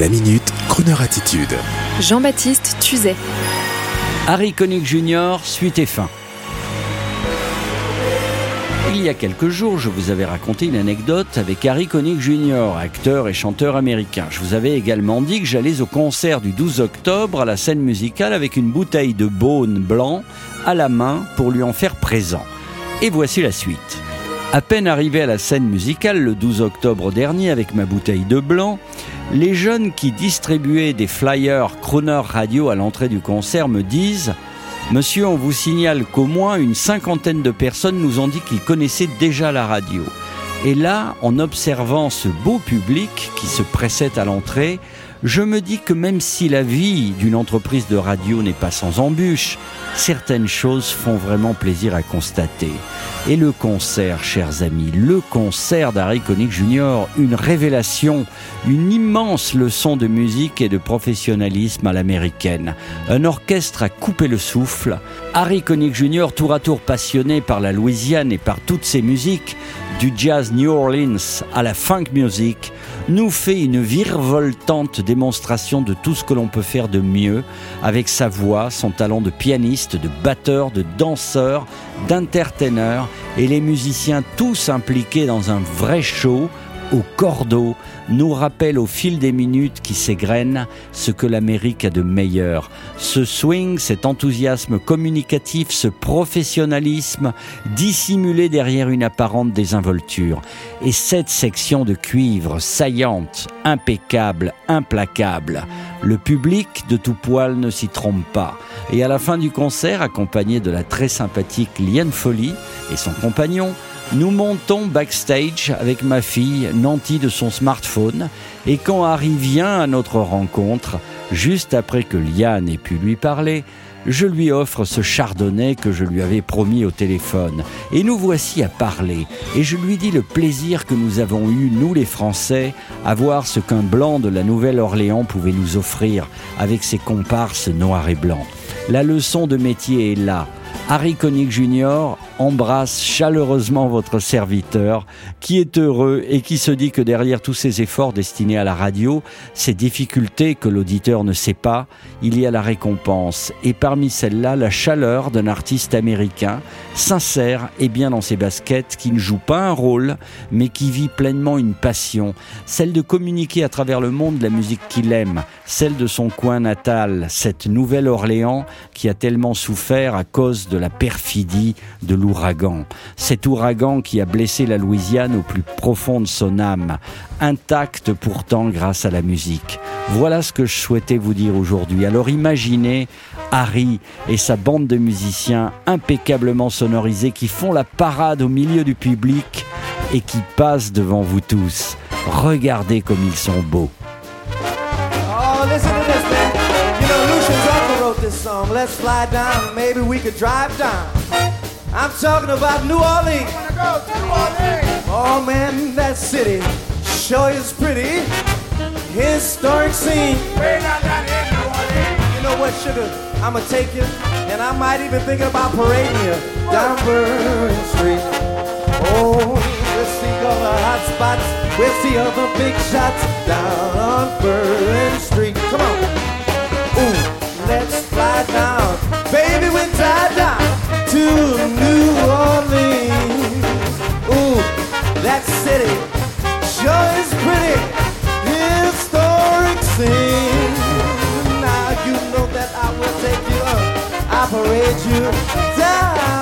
La minute, Kroneur attitude. Jean-Baptiste Tuzet. Harry Connick Jr., suite et fin. Il y a quelques jours, je vous avais raconté une anecdote avec Harry Connick Jr., acteur et chanteur américain. Je vous avais également dit que j'allais au concert du 12 octobre à la scène musicale avec une bouteille de Beaune blanc à la main pour lui en faire présent. Et voici la suite. À peine arrivé à la scène musicale le 12 octobre dernier avec ma bouteille de blanc, les jeunes qui distribuaient des flyers Croner Radio à l'entrée du concert me disent Monsieur, on vous signale qu'au moins une cinquantaine de personnes nous ont dit qu'ils connaissaient déjà la radio. Et là, en observant ce beau public qui se pressait à l'entrée, je me dis que même si la vie d'une entreprise de radio n'est pas sans embûches, certaines choses font vraiment plaisir à constater. Et le concert, chers amis, le concert d'Harry Connick Jr., une révélation, une immense leçon de musique et de professionnalisme à l'américaine. Un orchestre a coupé le souffle. Harry Connick Jr., tour à tour passionné par la Louisiane et par toutes ses musiques, du jazz New Orleans à la funk music, nous fait une virevoltante démonstration de tout ce que l'on peut faire de mieux. Avec sa voix, son talent de pianiste, de batteur, de danseur, d'entertainer et les musiciens tous impliqués dans un vrai show au cordeau nous rappelle au fil des minutes qui s'égrènent ce que l'Amérique a de meilleur. Ce swing, cet enthousiasme communicatif, ce professionnalisme dissimulé derrière une apparente désinvolture. Et cette section de cuivre saillante, impeccable, implacable. Le public de tout poil ne s'y trompe pas. Et à la fin du concert, accompagné de la très sympathique Liane Folly et son compagnon, nous montons backstage avec ma fille, Nanti de son smartphone, et quand Harry vient à notre rencontre, juste après que Liane ait pu lui parler, je lui offre ce chardonnay que je lui avais promis au téléphone. Et nous voici à parler. Et je lui dis le plaisir que nous avons eu, nous les Français, à voir ce qu'un blanc de la Nouvelle-Orléans pouvait nous offrir avec ses comparses noirs et blancs. La leçon de métier est là. Harry Connick Jr. embrasse chaleureusement votre serviteur qui est heureux et qui se dit que derrière tous ces efforts destinés à la radio, ces difficultés que l'auditeur ne sait pas, il y a la récompense. Et parmi celles-là, la chaleur d'un artiste américain, sincère et bien dans ses baskets, qui ne joue pas un rôle, mais qui vit pleinement une passion, celle de communiquer à travers le monde la musique qu'il aime, celle de son coin natal, cette Nouvelle-Orléans qui a tellement souffert à cause de la perfidie de l'ouragan. Cet ouragan qui a blessé la Louisiane au plus profond de son âme, intacte pourtant grâce à la musique. Voilà ce que je souhaitais vous dire aujourd'hui. Alors imaginez Harry et sa bande de musiciens impeccablement sonorisés qui font la parade au milieu du public et qui passent devant vous tous. Regardez comme ils sont beaux. Oh. I'm talking about New Orleans. Go New Orleans. Oh man, that city sure is pretty. Historic scene. Way down down in New Orleans. You know what, sugar? I'ma take you, and I might even thinking about parading you down Bourbon Street. Oh, we'll see all the hot spots. We'll see all the big shots down on Bourbon Street. Come on. Ooh, let's fly down. Baby, we up. I parade you down